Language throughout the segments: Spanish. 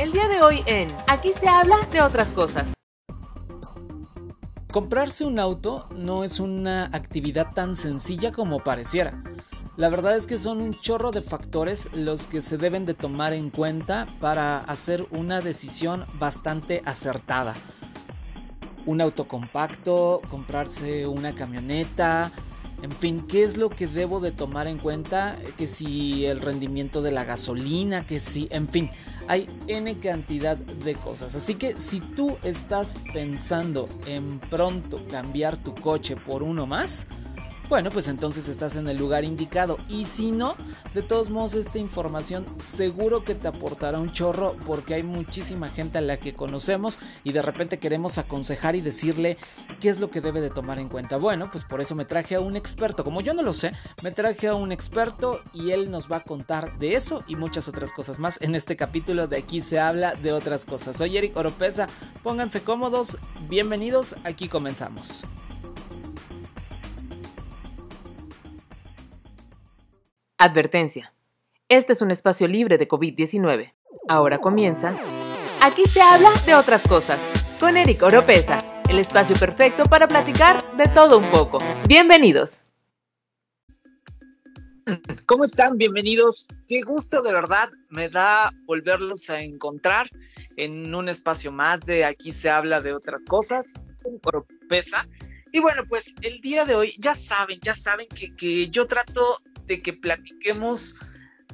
El día de hoy en Aquí se habla de otras cosas. Comprarse un auto no es una actividad tan sencilla como pareciera. La verdad es que son un chorro de factores los que se deben de tomar en cuenta para hacer una decisión bastante acertada. Un auto compacto, comprarse una camioneta, en fin, ¿qué es lo que debo de tomar en cuenta? Que si el rendimiento de la gasolina, que si, en fin, hay N cantidad de cosas. Así que si tú estás pensando en pronto cambiar tu coche por uno más, bueno, pues entonces estás en el lugar indicado. Y si no, de todos modos esta información seguro que te aportará un chorro porque hay muchísima gente a la que conocemos y de repente queremos aconsejar y decirle qué es lo que debe de tomar en cuenta. Bueno, pues por eso me traje a un experto. Como yo no lo sé, me traje a un experto y él nos va a contar de eso y muchas otras cosas más en este capítulo de aquí se habla de otras cosas. Soy Eric Oropesa, pónganse cómodos, bienvenidos, aquí comenzamos. Advertencia. Este es un espacio libre de COVID-19. Ahora comienza. Aquí se habla de otras cosas. Con Eric Oropesa, el espacio perfecto para platicar de todo un poco. Bienvenidos. ¿Cómo están? Bienvenidos. Qué gusto de verdad me da volverlos a encontrar en un espacio más de Aquí se habla de otras cosas. Oropesa. Y bueno, pues el día de hoy ya saben, ya saben que, que yo trato de que platiquemos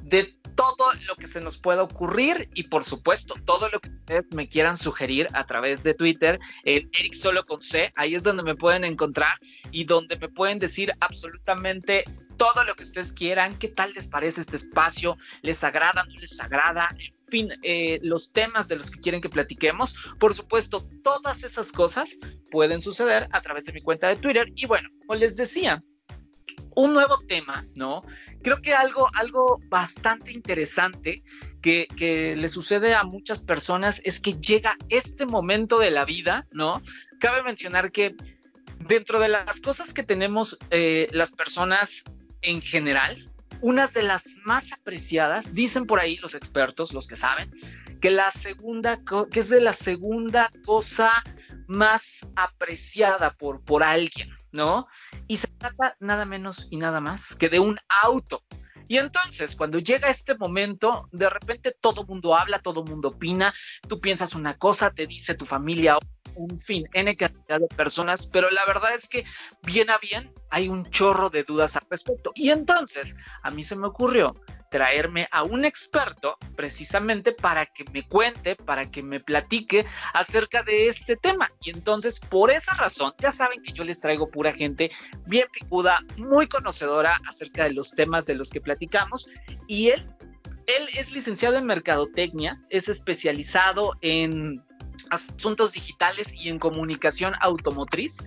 de todo lo que se nos pueda ocurrir y por supuesto todo lo que ustedes me quieran sugerir a través de Twitter, en Eric Solo con C, ahí es donde me pueden encontrar y donde me pueden decir absolutamente todo lo que ustedes quieran, qué tal les parece este espacio, les agrada, no les agrada, en fin, eh, los temas de los que quieren que platiquemos. Por supuesto, todas esas cosas pueden suceder a través de mi cuenta de Twitter y bueno, como les decía, un nuevo tema, ¿no? Creo que algo, algo bastante interesante que, le sucede a muchas personas es que llega este momento de la vida, ¿no? Cabe mencionar que dentro de las cosas que tenemos eh, las personas en general, una de las más apreciadas, dicen por ahí los expertos, los que saben, que la segunda, que es de la segunda cosa más apreciada por, por alguien, ¿no? Y se trata nada menos y nada más que de un auto. Y entonces, cuando llega este momento, de repente todo mundo habla, todo mundo opina, tú piensas una cosa, te dice tu familia un fin, N cantidad de personas, pero la verdad es que bien a bien hay un chorro de dudas al respecto. Y entonces, a mí se me ocurrió traerme a un experto precisamente para que me cuente, para que me platique acerca de este tema. Y entonces, por esa razón, ya saben que yo les traigo pura gente bien picuda, muy conocedora acerca de los temas de los que platicamos. Y él, él es licenciado en Mercadotecnia, es especializado en asuntos digitales y en comunicación automotriz.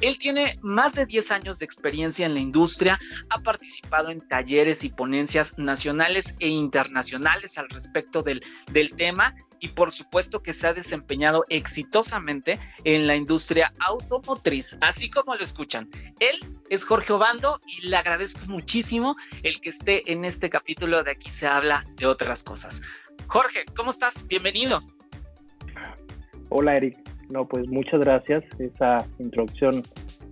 Él tiene más de 10 años de experiencia en la industria, ha participado en talleres y ponencias nacionales e internacionales al respecto del, del tema y por supuesto que se ha desempeñado exitosamente en la industria automotriz, así como lo escuchan. Él es Jorge Obando y le agradezco muchísimo el que esté en este capítulo de Aquí se habla de otras cosas. Jorge, ¿cómo estás? Bienvenido. Hola Eric, no, pues muchas gracias. Esa introducción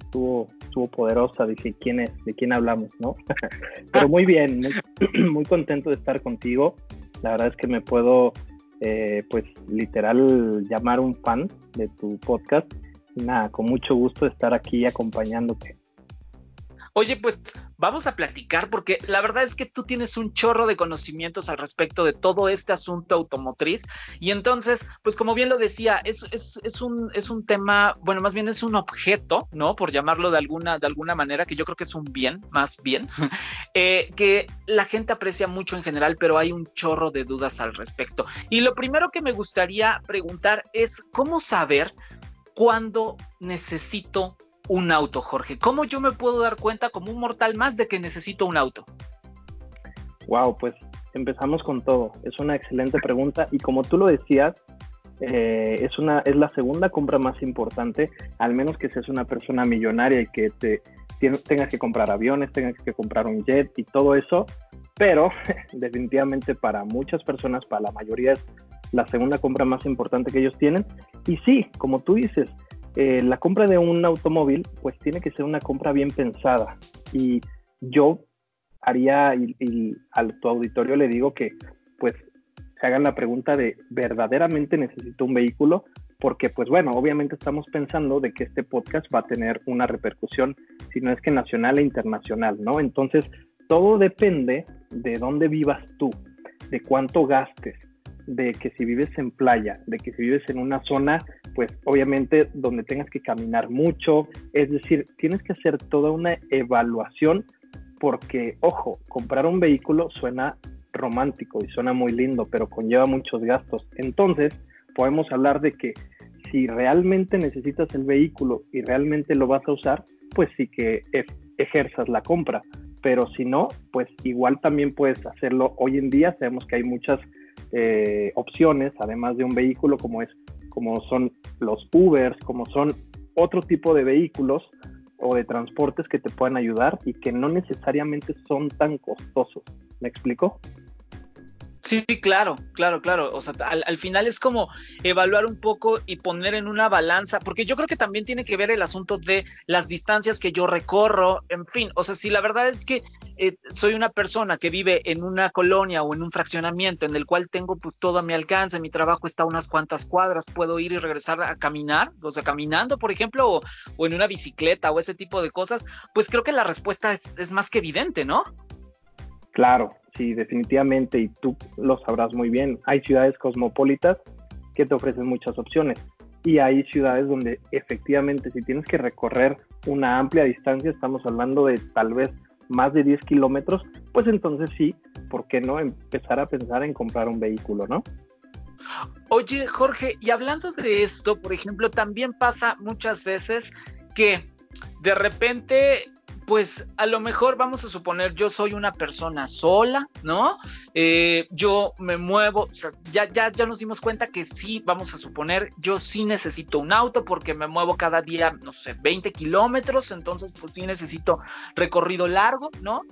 estuvo, estuvo poderosa. Dije, ¿quién es? ¿De quién hablamos? ¿No? Pero muy bien, muy, contento de estar contigo. La verdad es que me puedo, eh, pues, literal llamar un fan de tu podcast. Nada, con mucho gusto estar aquí acompañándote. Oye, pues vamos a platicar porque la verdad es que tú tienes un chorro de conocimientos al respecto de todo este asunto automotriz y entonces, pues como bien lo decía, es, es, un, es un tema, bueno, más bien es un objeto, ¿no? Por llamarlo de alguna, de alguna manera, que yo creo que es un bien, más bien, eh, que la gente aprecia mucho en general, pero hay un chorro de dudas al respecto. Y lo primero que me gustaría preguntar es, ¿cómo saber cuándo necesito un auto, Jorge? ¿Cómo yo me puedo dar cuenta como un mortal más de que necesito un auto? Wow, pues empezamos con todo. Es una excelente pregunta y como tú lo decías, eh, es, una, es la segunda compra más importante, al menos que seas una persona millonaria y que te, tengas que comprar aviones, tengas que comprar un jet y todo eso, pero definitivamente para muchas personas, para la mayoría la segunda compra más importante que ellos tienen. Y sí, como tú dices, eh, la compra de un automóvil, pues tiene que ser una compra bien pensada. Y yo haría, y, al tu auditorio le digo que, pues, se hagan la pregunta de, ¿verdaderamente necesito un vehículo? Porque, pues bueno, obviamente estamos pensando de que este podcast va a tener una repercusión, si no es que nacional e internacional, ¿no? Entonces, todo depende de dónde vivas tú, de cuánto gastes, de que si vives en playa, de que si vives en una zona, pues obviamente donde tengas que caminar mucho, es decir, tienes que hacer toda una evaluación porque, ojo, comprar un vehículo suena romántico y suena muy lindo, pero conlleva muchos gastos. Entonces, podemos hablar de que si realmente necesitas el vehículo y realmente lo vas a usar, pues sí que ejerzas la compra. Pero si no, pues igual también puedes hacerlo. Hoy en día sabemos que hay muchas eh, opciones, además de un vehículo, como, es, como son los Ubers, como son otro tipo de vehículos o de transportes que te puedan ayudar y que no necesariamente son tan costosos. ¿Me explico? Sí, claro, claro, claro. O sea, al, final es como evaluar un poco y poner en una balanza, porque yo creo que también tiene que ver el asunto de las distancias que yo recorro, en fin. O sea, si la verdad es que eh, soy una persona que vive en una colonia o en un fraccionamiento en el cual tengo pues todo a mi alcance, mi trabajo está a unas cuantas cuadras, puedo ir y regresar a caminar, o sea, caminando, por ejemplo, o, o en una bicicleta o ese tipo de cosas, pues creo que la respuesta es, es más que evidente, ¿no? Claro, sí, definitivamente, y tú lo sabrás muy bien. Hay ciudades cosmopolitas que te ofrecen muchas opciones y hay ciudades donde efectivamente si tienes que recorrer una amplia distancia, estamos hablando de tal vez más de 10 kilómetros, pues entonces sí, ¿por qué no empezar a pensar en comprar un vehículo, no? Oye, Jorge, y hablando de esto, por ejemplo, también pasa muchas veces que de repente pues a lo mejor vamos a suponer yo soy una persona sola, ¿no? Eh, yo me muevo, o sea, ya, ya, ya nos dimos cuenta que sí, vamos a suponer, yo sí necesito un auto porque me muevo cada día, no sé, 20 kilómetros, entonces pues sí necesito recorrido largo, ¿no?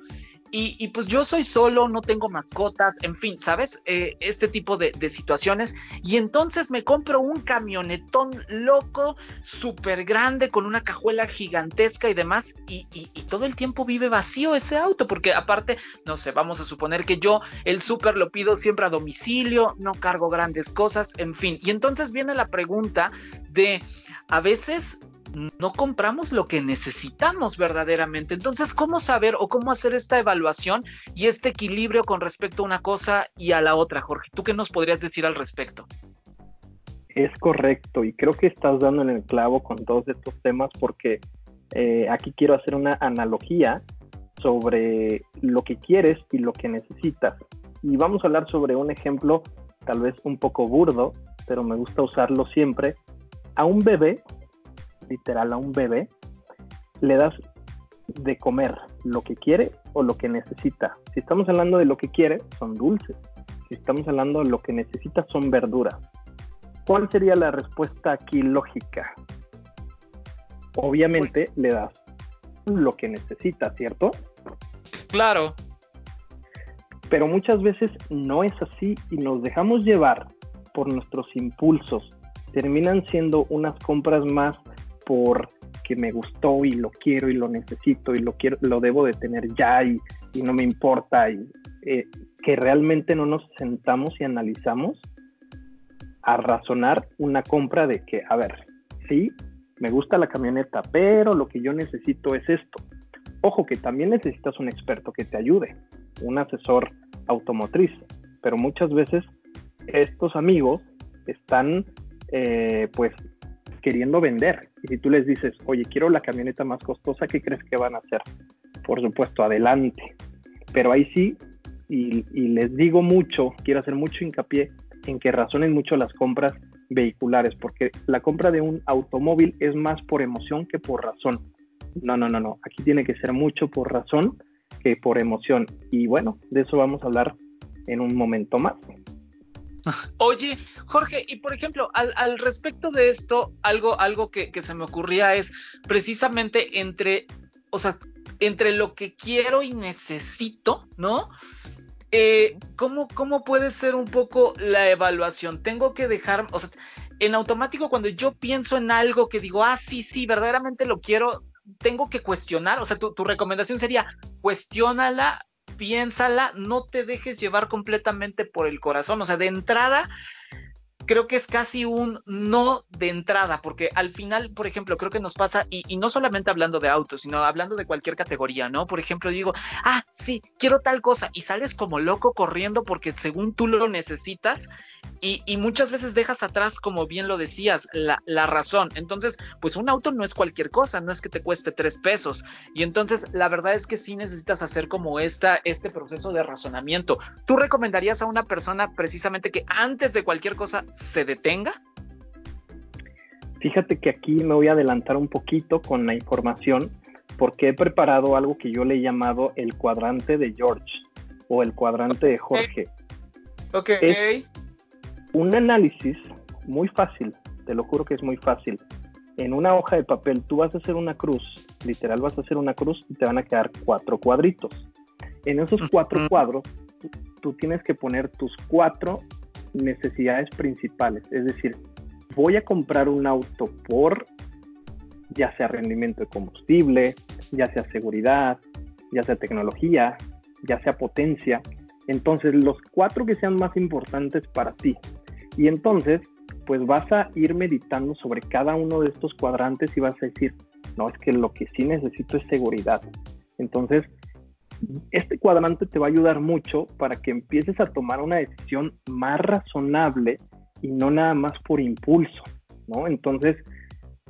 Y, pues yo soy solo, no tengo mascotas, en fin, ¿sabes? Eh, este tipo de, situaciones. Y entonces me compro un camionetón loco, súper grande, con una cajuela gigantesca y demás. Y, y, todo el tiempo vive vacío ese auto, porque aparte, no sé, vamos a suponer que yo el súper lo pido siempre a domicilio, no cargo grandes cosas, en fin. Y entonces viene la pregunta de, a veces no compramos lo que necesitamos verdaderamente. Entonces, ¿cómo saber o cómo hacer esta evaluación y este equilibrio con respecto a una cosa y a la otra, Jorge? ¿Tú qué nos podrías decir al respecto? Es correcto y creo que estás dando en el clavo con todos estos temas porque eh, aquí quiero hacer una analogía sobre lo que quieres y lo que necesitas. Y vamos a hablar sobre un ejemplo tal vez un poco burdo, pero me gusta usarlo siempre. A un bebé literal a un bebé, le das de comer lo que quiere o lo que necesita. Si estamos hablando de lo que quiere, son dulces. Si estamos hablando de lo que necesita, son verduras. ¿Cuál sería la respuesta aquí lógica? Obviamente le das lo que necesita, ¿cierto? Claro. Pero muchas veces no es así y nos dejamos llevar por nuestros impulsos. Terminan siendo unas compras más por que me gustó y lo quiero y lo necesito y lo quiero, lo debo de tener ya y, no me importa y eh, que realmente no nos sentamos y analizamos a razonar una compra de que, a ver, sí, me gusta la camioneta, pero lo que yo necesito es esto. Ojo que también necesitas un experto que te ayude, un asesor automotriz, pero muchas veces estos amigos están eh, pues queriendo vender. Y si tú les dices, oye, quiero la camioneta más costosa, ¿qué crees que van a hacer? Por supuesto, adelante. Pero ahí sí, y, les digo mucho, quiero hacer mucho hincapié en que razonen mucho las compras vehiculares, porque la compra de un automóvil es más por emoción que por razón. No, no, no, no. Aquí tiene que ser mucho por razón que por emoción. Y bueno, de eso vamos a hablar en un momento más. Oye, Jorge, y por ejemplo, al, respecto de esto, algo, algo que, se me ocurría es precisamente entre, o sea, entre lo que quiero y necesito, ¿no? eh, ¿cómo, ¿cómo puede ser un poco la evaluación? Tengo que dejar, o sea, en automático cuando yo pienso en algo que digo, ah, sí, sí, verdaderamente lo quiero, tengo que cuestionar, o sea, tu, tu recomendación sería, cuestiónala, piénsala, no te dejes llevar completamente por el corazón, o sea, de entrada, creo que es casi un no de entrada, porque al final, por ejemplo, creo que nos pasa, y, no solamente hablando de autos, sino hablando de cualquier categoría, ¿no? Por ejemplo, digo, ah, sí, quiero tal cosa, y sales como loco corriendo porque según tú lo necesitas, y, muchas veces dejas atrás, como bien lo decías, la, la, razón. Entonces, pues un auto no es cualquier cosa, no es que te cueste tres pesos. Y entonces, la verdad es que sí necesitas hacer como esta, este proceso de razonamiento. ¿Tú recomendarías a una persona precisamente que antes de cualquier cosa se detenga? Fíjate que aquí me voy a adelantar un poquito con la información porque he preparado algo que yo le he llamado el cuadrante de George o el cuadrante de Jorge. Ok. Un análisis muy fácil, te lo juro que es muy fácil. En una hoja de papel tú vas a hacer una cruz, literal vas a hacer una cruz y te van a quedar cuatro cuadritos. En esos cuatro cuadros tú tienes que poner tus cuatro necesidades principales. Es decir, voy a comprar un auto por ya sea rendimiento de combustible, ya sea seguridad, ya sea tecnología, ya sea potencia. Entonces, los cuatro que sean más importantes para ti. Y entonces, pues vas a ir meditando sobre cada uno de estos cuadrantes y vas a decir, no, es que lo que sí necesito es seguridad. Entonces, este cuadrante te va a ayudar mucho para que empieces a tomar una decisión más razonable y no nada más por impulso, ¿no? Entonces,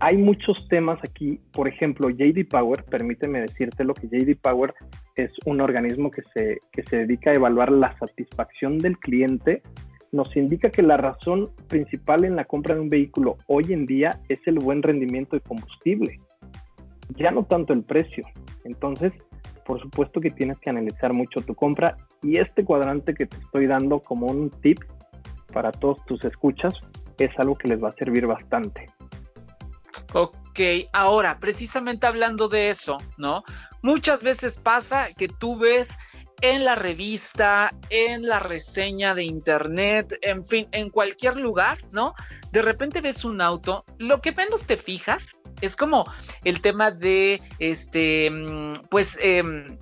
hay muchos temas aquí, por ejemplo, JD Power, permíteme decirte lo que JD Power es un organismo que se, que se dedica a evaluar la satisfacción del cliente, nos indica que la razón principal en la compra de un vehículo hoy en día es el buen rendimiento de combustible, ya no tanto el precio. Entonces, por supuesto que tienes que analizar mucho tu compra y este cuadrante que te estoy dando como un tip para todos tus escuchas es algo que les va a servir bastante. Ok, ahora, precisamente hablando de eso, ¿no? Muchas veces pasa que tú ves en la revista, en la reseña de internet, en fin, en cualquier lugar, ¿no? De repente ves un auto, lo que menos te fijas es como el tema de, este, mm, pues, em,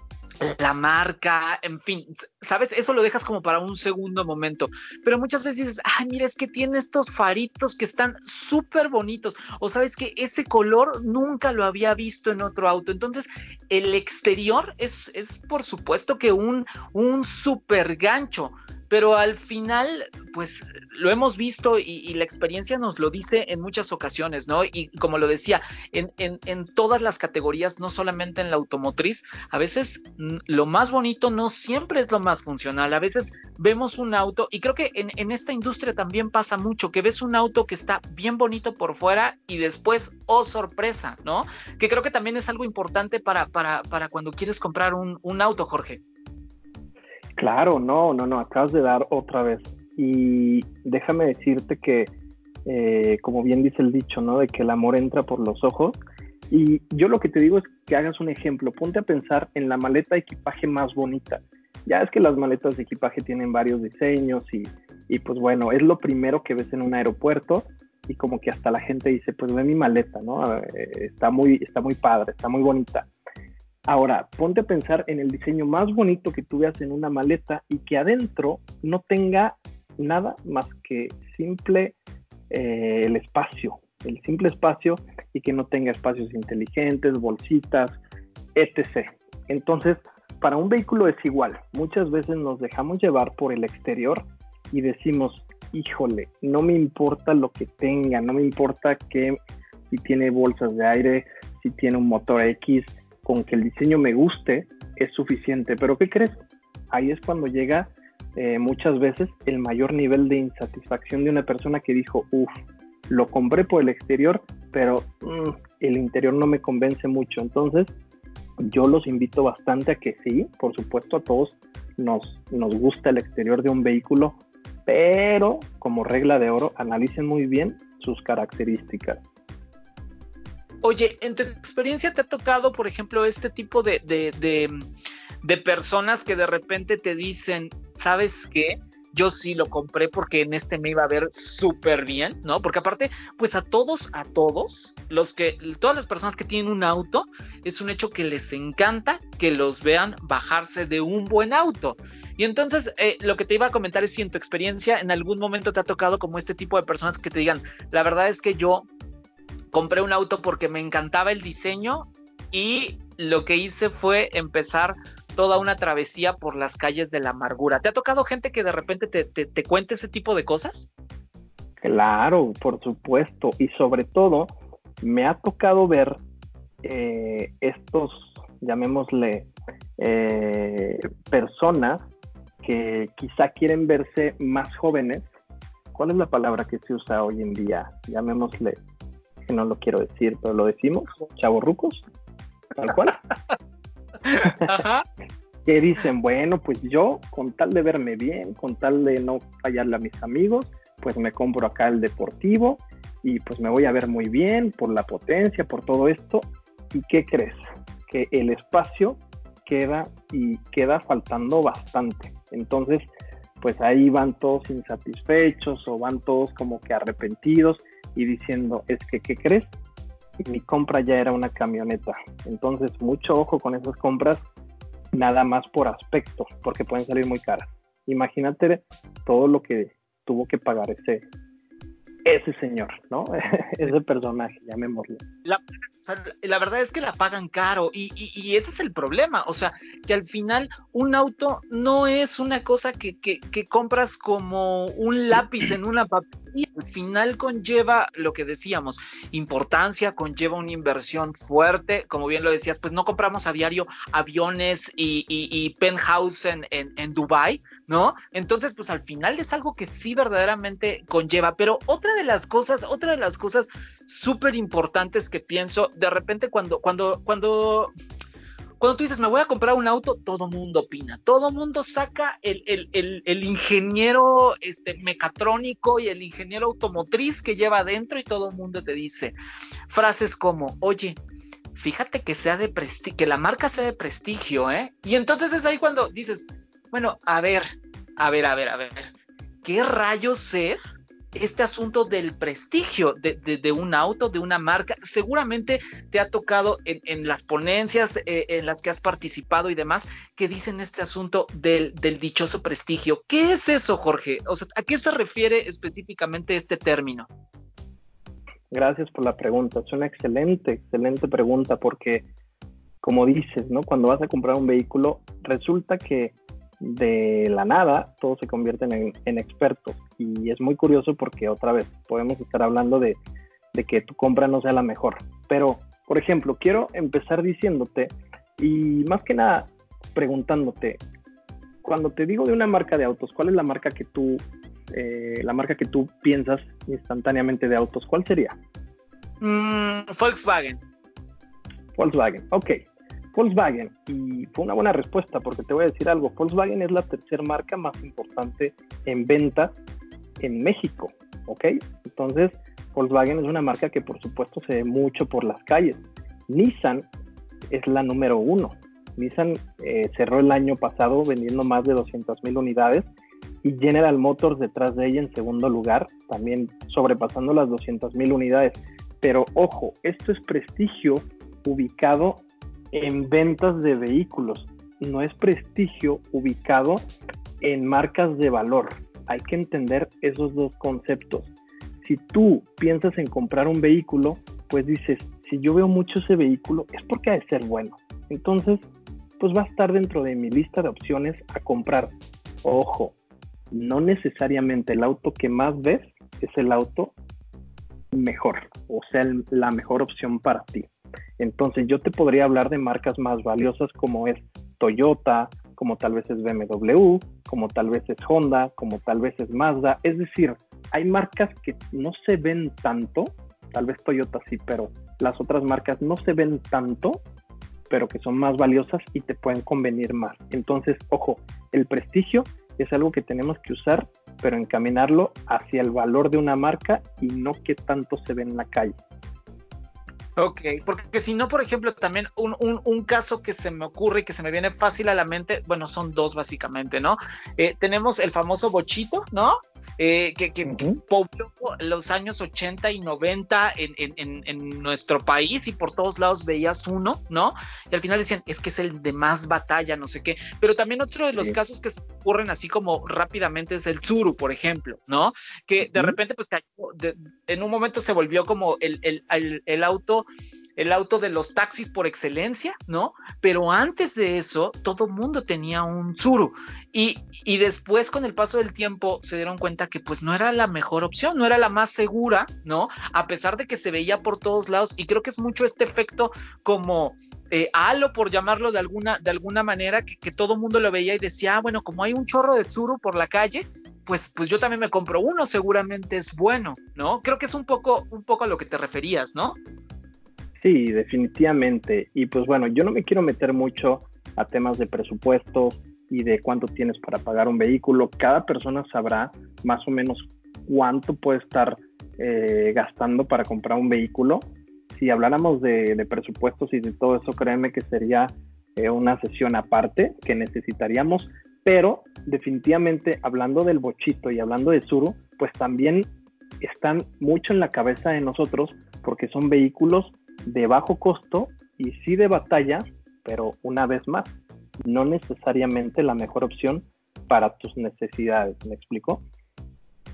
la marca, en fin, ¿sabes? Eso lo dejas como para un segundo momento. Pero muchas veces dices, ay, mira, es que tiene estos faritos que están súper bonitos. O sabes que ese color nunca lo había visto en otro auto. Entonces, el exterior es, es por supuesto que un, un súper gancho pero al final, pues lo hemos visto y, la experiencia nos lo dice en muchas ocasiones, ¿no? Y como lo decía, en, en, todas las categorías, no solamente en la automotriz, a veces lo más bonito no siempre es lo más funcional, a veces vemos un auto, y creo que en, en esta industria también pasa mucho, que ves un auto que está bien bonito por fuera y después, oh sorpresa, ¿no? Que creo que también es algo importante para, para, para cuando quieres comprar un auto, Jorge. Claro, no, no, no, acabas de dar otra vez. Y déjame decirte que, eh, como bien dice el dicho, ¿no? De que el amor entra por los ojos. Y yo lo que te digo es que hagas un ejemplo. Ponte a pensar en la maleta de equipaje más bonita. Ya es que las maletas de equipaje tienen varios diseños y, y pues bueno, es lo primero que ves en un aeropuerto y como que hasta la gente dice, pues ve mi maleta, ¿no? Eh, está, muy, está muy padre, está muy bonita. Ahora, ponte a pensar en el diseño más bonito que tú veas en una maleta y que adentro no tenga nada más que simple eh, el espacio, el simple espacio y que no tenga espacios inteligentes, bolsitas, etc. Entonces, para un vehículo es igual. Muchas veces nos dejamos llevar por el exterior y decimos, híjole, no me importa lo que tenga, no me importa que si tiene bolsas de aire, si tiene un motor X, con que el diseño me guste es suficiente. Pero ¿qué crees? Ahí es cuando llega eh, muchas veces el mayor nivel de insatisfacción de una persona que dijo, uff, lo compré por el exterior, pero mm, el interior no me convence mucho. Entonces, yo los invito bastante a que sí, por supuesto, a todos nos, nos gusta el exterior de un vehículo, pero como regla de oro, analicen muy bien sus características. Oye, en tu experiencia te ha tocado, por ejemplo, este tipo de, de, de, personas que de repente te dicen, ¿sabes qué? yo sí lo compré porque en este me iba a ver súper bien, ¿no? Porque aparte, pues a todos, a todos, los que, todas las personas que tienen un auto, es un hecho que les encanta que los vean bajarse de un buen auto. Y entonces, eh, lo que te iba a comentar es si en tu experiencia en algún momento te ha tocado como este tipo de personas que te digan, la verdad es que yo compré un auto porque me encantaba el diseño y lo que hice fue empezar toda una travesía por las calles de la amargura. ¿Te ha tocado gente que de repente te, te, cuente ese tipo de cosas? Claro, por supuesto. Y sobre todo, me ha tocado ver eh, estos, llamémosle, eh, personas que quizá quieren verse más jóvenes. ¿Cuál es la palabra que se usa hoy en día? Llamémosle, que no lo quiero decir, pero lo decimos, chavorrucos, tal cual. que dicen, bueno, pues yo, con tal de verme bien, con tal de no fallarle a mis amigos, pues me compro acá el deportivo y pues me voy a ver muy bien por la potencia, por todo esto. ¿Y qué crees? Que el espacio queda y queda faltando bastante. Entonces, pues ahí van todos insatisfechos o van todos como que arrepentidos y diciendo, es que, ¿qué crees? mi compra ya era una camioneta. Entonces, mucho ojo con esas compras, nada más por aspecto, porque pueden salir muy caras. Imagínate todo lo que tuvo que pagar ese, ese señor, ¿no? ese personaje, llamémoslo. La, verdad es que la pagan caro y, y, ese es el problema, o sea, que al final un auto no es una cosa que, que, compras como un lápiz en una papelilla, al final conlleva lo que decíamos, importancia, conlleva una inversión fuerte, como bien lo decías, pues no compramos a diario aviones y, y penthouse en, en, en Dubai, ¿no? Entonces, pues al final es algo que sí verdaderamente conlleva, pero otra de las cosas, otra de las cosas súper importantes que pienso, de repente cuando, cuando, cuando, cuando tú dices, me voy a comprar un auto, todo mundo opina, todo mundo saca el, el, el, ingeniero este, mecatrónico y el ingeniero automotriz que lleva adentro y todo el mundo te dice frases como, oye, fíjate que sea de prestigio, que la marca sea de prestigio, ¿eh? Y entonces es ahí cuando dices, bueno, a ver, a ver, a ver, a ver, ¿qué rayos es este asunto del prestigio de, un auto, de una marca. Seguramente te ha tocado en, las ponencias eh, en las que has participado y demás, que dicen este asunto del, dichoso prestigio. ¿Qué es eso, Jorge? O sea, ¿a qué se refiere específicamente este término? Gracias por la pregunta. Es una excelente, excelente pregunta porque, como dices, ¿no? Cuando vas a comprar un vehículo, resulta que de la nada todos se convierten en, expertos. Y es muy curioso porque otra vez podemos estar hablando de, que tu compra no sea la mejor. Pero, por ejemplo, quiero empezar diciéndote y más que nada preguntándote, cuando te digo de una marca de autos, ¿cuál es la marca que tú, eh, la marca que tú piensas instantáneamente de autos? ¿Cuál sería? Mm, Volkswagen. Volkswagen, ok. Volkswagen, y fue una buena respuesta porque te voy a decir algo, Volkswagen es la tercera marca más importante en ventas en México, ¿ok? Entonces, Volkswagen es una marca que por supuesto se ve mucho por las calles. Nissan es la número uno. Nissan eh, cerró el año pasado vendiendo más de 200 mil unidades y General Motors detrás de ella en segundo lugar, también sobrepasando las 200 mil unidades. Pero ojo, esto es prestigio ubicado en ventas de vehículos, no es prestigio ubicado en marcas de valor. Hay que entender esos dos conceptos. Si tú piensas en comprar un vehículo, pues dices, si yo veo mucho ese vehículo, es porque ha de ser bueno. Entonces, pues va a estar dentro de mi lista de opciones a comprar. Ojo, no necesariamente el auto que más ves es el auto mejor, o sea, la mejor opción para ti. Entonces yo te podría hablar de marcas más valiosas como es Toyota, como tal vez es BMW, como tal vez es Honda, como tal vez es Mazda. Es decir, hay marcas que no se ven tanto, tal vez Toyota sí, pero las otras marcas no se ven tanto, pero que son más valiosas y te pueden convenir más. Entonces, ojo, el prestigio es algo que tenemos que usar, pero encaminarlo hacia el valor de una marca y no que tanto se ve en la calle. Ok, porque si no, por ejemplo, también un, un, un, caso que se me ocurre y que se me viene fácil a la mente, bueno, son dos básicamente, ¿no? Eh, tenemos el famoso bochito, ¿no? Eh, que, que, pobló los años 80 y 90 en, en, en, nuestro país y por todos lados veías uno, ¿no? Y al final decían, es que es el de más batalla, no sé qué. Pero también otro de los sí. casos que se ocurren así como rápidamente es el Tsuru, por ejemplo, ¿no? Que de repente, pues de, en un momento se volvió como el, el, el, el auto el auto de los taxis por excelencia, ¿no? Pero antes de eso, todo mundo tenía un Tsuru. Y, y, después, con el paso del tiempo, se dieron cuenta que pues no era la mejor opción, no era la más segura, ¿no? A pesar de que se veía por todos lados. Y creo que es mucho este efecto como eh, halo, por llamarlo de alguna, de alguna manera, que, que todo mundo lo veía y decía, ah, bueno, como hay un chorro de Tsuru por la calle, pues, pues yo también me compro uno, seguramente es bueno, ¿no? Creo que es un poco, un poco a lo que te referías, ¿no? Sí, definitivamente. Y pues bueno, yo no me quiero meter mucho a temas de presupuesto y de cuánto tienes para pagar un vehículo. Cada persona sabrá más o menos cuánto puede estar eh, gastando para comprar un vehículo. Si habláramos de, presupuestos y de todo eso, créeme que sería eh, una sesión aparte que necesitaríamos. Pero definitivamente hablando del bochito y hablando de Suru, pues también están mucho en la cabeza de nosotros porque son vehículos de bajo costo y sí de batalla, pero una vez más, no necesariamente la mejor opción para tus necesidades. ¿Me explico?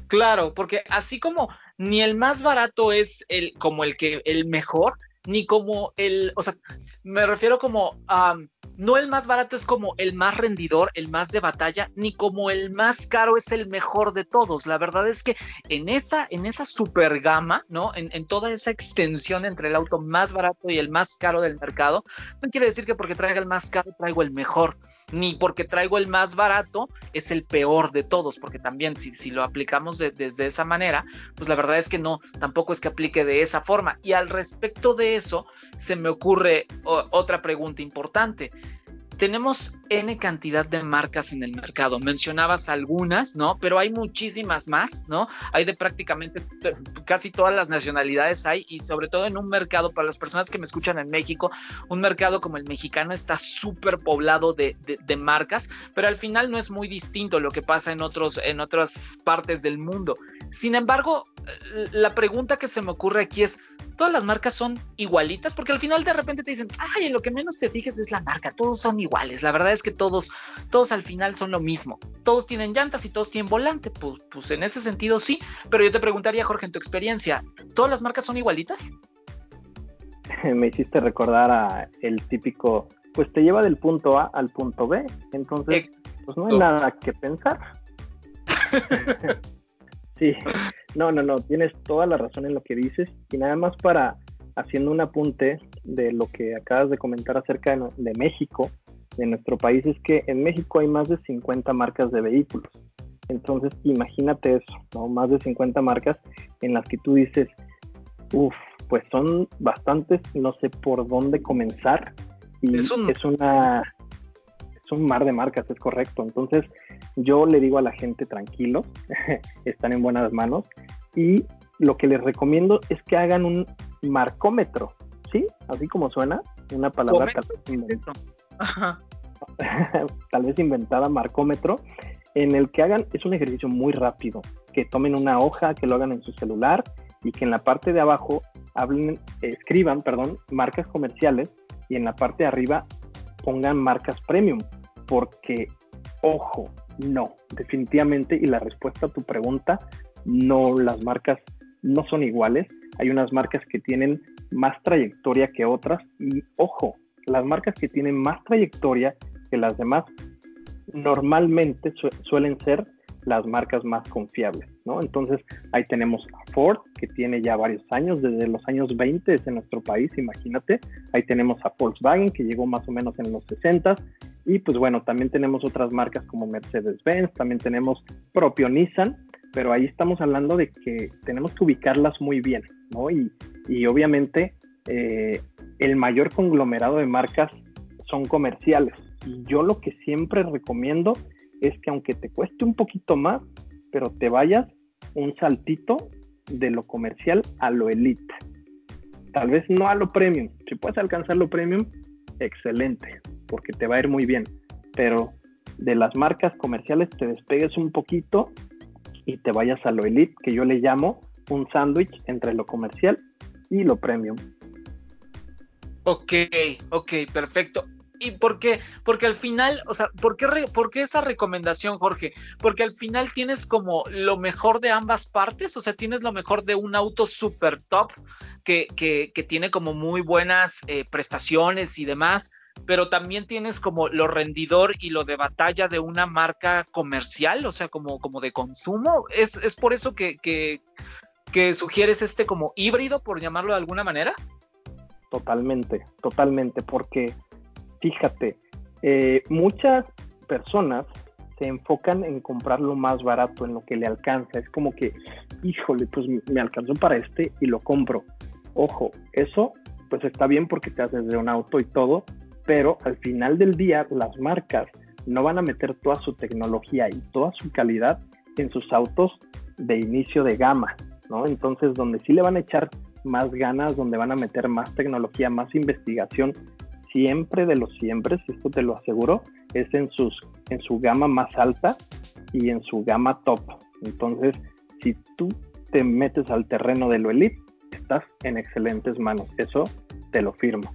Claro, porque así como ni el más barato es el como el que el mejor, ni como el, o sea, me refiero como um, no el más barato es como el más rendidor, el más de batalla, ni como el más caro es el mejor de todos. La verdad es que en esa, en esa super gama, ¿no? En, toda esa extensión entre el auto más barato y el más caro del mercado, no quiere decir que porque traiga el más caro traigo el mejor, ni porque traigo el más barato es el peor de todos, porque también si, si lo aplicamos de, desde esa manera, pues la verdad es que no, tampoco es que aplique de esa forma. Y al respecto de eso, se me ocurre otra pregunta importante tenemos N cantidad de marcas en el mercado. Mencionabas algunas, ¿no? Pero hay muchísimas más, ¿no? Hay de prácticamente casi todas las nacionalidades hay y sobre todo en un mercado, para las personas que me escuchan en México, un mercado como el mexicano está súper poblado de, de, de, marcas, pero al final no es muy distinto lo que pasa en, otros, en otras partes del mundo. Sin embargo, la pregunta que se me ocurre aquí es, ¿todas las marcas son igualitas? Porque al final de repente te dicen, ay, en lo que menos te fijes es la marca, todos son iguales. La verdad es que todos, todos al final son lo mismo. Todos tienen llantas y todos tienen volante. Pues, pues en ese sentido sí, pero yo te preguntaría, Jorge, en tu experiencia, ¿todas las marcas son igualitas? Me hiciste recordar a el típico, pues te lleva del punto A al punto B, entonces pues no hay nada que pensar. sí, no, no, no, tienes toda la razón en lo que dices y nada más para haciendo un apunte de lo que acabas de comentar acerca de, de México, de nuestro país es que en México hay más de 50 marcas de vehículos. Entonces, imagínate eso, ¿no? Más de 50 marcas en las que tú dices, uff, pues son bastantes, no sé por dónde comenzar. Y es, un... es, una es un mar de marcas, es correcto. Entonces, yo le digo a la gente tranquilos, están en buenas manos. Y lo que les recomiendo es que hagan un marcómetro, ¿sí? Así como suena, una palabra tal vez, tal vez inventada, marcómetro, en el que hagan, es un ejercicio muy rápido, que tomen una hoja, que lo hagan en su celular y que en la parte de abajo hablen, escriban, perdón, marcas comerciales y en la parte de arriba pongan marcas premium, porque, ojo, no, definitivamente, y la respuesta a tu pregunta, no, las marcas no son iguales, hay unas marcas que tienen más trayectoria que otras y, ojo, las marcas que tienen más trayectoria que las demás normalmente su suelen ser las marcas más confiables, ¿no? Entonces ahí tenemos a Ford, que tiene ya varios años, desde los años 20 en nuestro país, imagínate. Ahí tenemos a Volkswagen, que llegó más o menos en los 60. Y pues bueno, también tenemos otras marcas como Mercedes-Benz, también tenemos propio Nissan, pero ahí estamos hablando de que tenemos que ubicarlas muy bien, ¿no? Y, y obviamente eh, el mayor conglomerado de marcas son comerciales. Y yo lo que siempre recomiendo es que aunque te cueste un poquito más, pero te vayas un saltito de lo comercial a lo elite. Tal vez no a lo premium. Si puedes alcanzar lo premium, excelente, porque te va a ir muy bien. Pero de las marcas comerciales te despegues un poquito y te vayas a lo elite, que yo le llamo un sándwich entre lo comercial y lo premium. Ok, ok, perfecto. ¿Y por qué? Porque al final, o sea, ¿por qué, ¿por qué, esa recomendación, Jorge? Porque al final tienes como lo mejor de ambas partes, o sea, tienes lo mejor de un auto super top que, que, que tiene como muy buenas eh, prestaciones y demás, pero también tienes como lo rendidor y lo de batalla de una marca comercial, o sea, como, como de consumo. ¿Es, es por eso que, que, que sugieres este como híbrido, por llamarlo de alguna manera? Totalmente, totalmente, porque fíjate, eh, muchas personas se enfocan en comprar lo más barato, en lo que le alcanza. Es como que, híjole, pues me alcanzó para este y lo compro. Ojo, eso pues está bien porque te haces de un auto y todo, pero al final del día las marcas no van a meter toda su tecnología y toda su calidad en sus autos de inicio de gama, ¿no? Entonces, donde sí le van a echar más ganas, donde van a meter más tecnología, más investigación, siempre de los siempre, esto te lo aseguro, es en, sus, en su gama más alta y en su gama top. Entonces, si tú te metes al terreno de lo elite, estás en excelentes manos. Eso te lo firmo.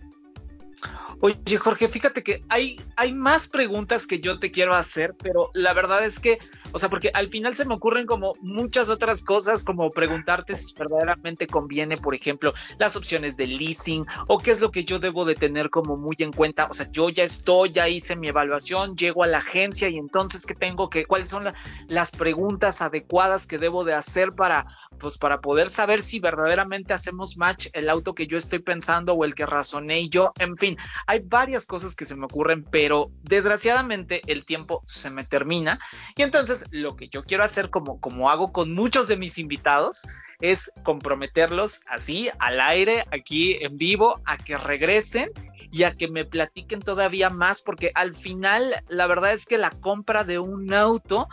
Oye, Jorge, fíjate que hay, hay más preguntas que yo te quiero hacer, pero la verdad es que, o sea, porque al final se me ocurren como muchas otras cosas, como preguntarte si verdaderamente conviene, por ejemplo, las opciones de leasing o qué es lo que yo debo de tener como muy en cuenta. O sea, yo ya estoy, ya hice mi evaluación, llego a la agencia y entonces, ¿qué tengo que, cuáles son las preguntas adecuadas que debo de hacer para, pues, para poder saber si verdaderamente hacemos match el auto que yo estoy pensando o el que razoné yo? En fin, hay varias cosas que se me ocurren, pero desgraciadamente el tiempo se me termina. Y entonces lo que yo quiero hacer, como, como hago con muchos de mis invitados, es comprometerlos así al aire, aquí en vivo, a que regresen y a que me platiquen todavía más, porque al final la verdad es que la compra de un auto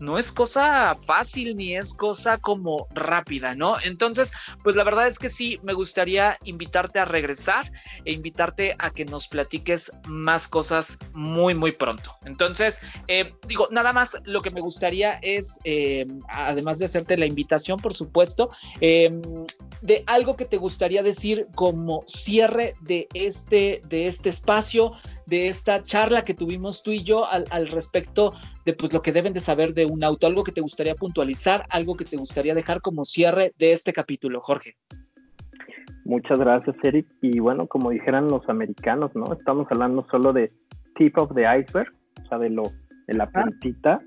no es cosa fácil ni es cosa como rápida, ¿no? Entonces, pues la verdad es que sí, me gustaría invitarte a regresar e invitarte a que nos platiques más cosas muy, muy pronto. Entonces, eh, digo, nada más lo que me gustaría es, eh, además de hacerte la invitación, por supuesto, eh, de algo que te gustaría decir como cierre de este, de este espacio, de esta charla que tuvimos tú y yo al, al, respecto de pues lo que deben de saber de un auto, algo que te gustaría puntualizar, algo que te gustaría dejar como cierre de este capítulo, Jorge. Muchas gracias, Eric. Y bueno, como dijeran los americanos, ¿no? Estamos hablando solo de tip of the iceberg, o sea, de lo de la puntita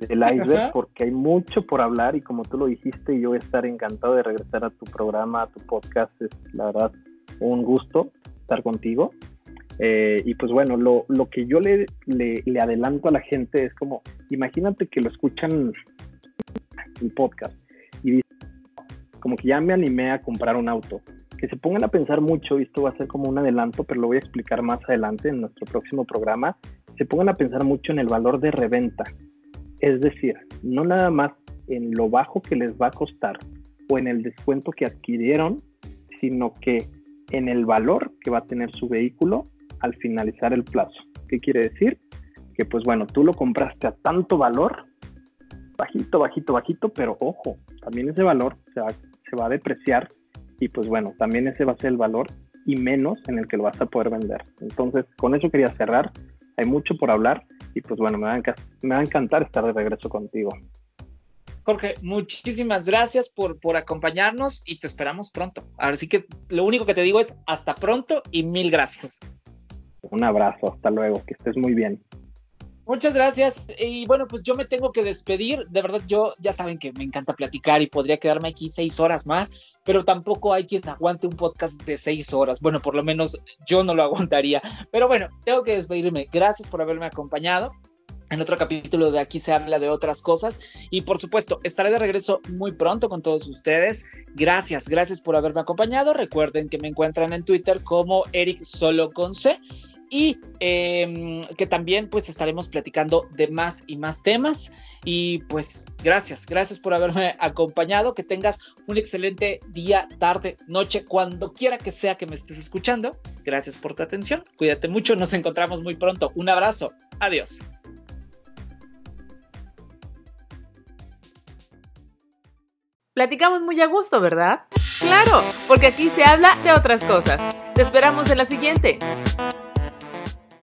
del iceberg, porque hay mucho por hablar y como tú lo dijiste, yo voy a estar encantado de regresar a tu programa, a tu podcast. Es la verdad un gusto estar contigo. Eh, y pues bueno, lo, lo que yo le, le, le, adelanto a la gente es como, imagínate que lo escuchan el podcast y como que ya me animé a comprar un auto. Que se pongan a pensar mucho, y esto va a ser como un adelanto, pero lo voy a explicar más adelante en nuestro próximo programa, se pongan a pensar mucho en el valor de reventa. Es decir, no nada más en lo bajo que les va a costar o en el descuento que adquirieron, sino que en el valor que va a tener su vehículo al finalizar el plazo. ¿Qué quiere decir? Que pues bueno, tú lo compraste a tanto valor, bajito, bajito, bajito, pero ojo, también ese valor se va, se va a depreciar y pues bueno, también ese va a ser el valor y menos en el que lo vas a poder vender. Entonces, con eso quería cerrar. Hay mucho por hablar y pues bueno, me va a, me va a encantar estar de regreso contigo. Jorge, muchísimas gracias por, por acompañarnos y te esperamos pronto. Así que lo único que te digo es hasta pronto y mil gracias. Un abrazo, hasta luego, que estés muy bien. Muchas gracias. Y bueno, pues yo me tengo que despedir. De verdad, yo ya saben que me encanta platicar y podría quedarme aquí seis horas más, pero tampoco hay quien aguante un podcast de seis horas. Bueno, por lo menos yo no lo aguantaría. Pero bueno, tengo que despedirme. Gracias por haberme acompañado. En otro capítulo de aquí se habla de otras cosas y por supuesto estaré de regreso muy pronto con todos ustedes. Gracias, gracias por haberme acompañado. Recuerden que me encuentran en Twitter como Eric Solo con C y em, que también pues estaremos platicando de más y más temas. Y pues gracias, gracias por haberme acompañado. Que tengas un excelente día, tarde, noche, cuando quiera que sea que me estés escuchando. Gracias por tu atención. Cuídate mucho, nos encontramos muy pronto. Un abrazo. Adiós. Platicamos muy a gusto, ¿verdad? Claro, porque aquí se habla de otras cosas. Te esperamos en la siguiente.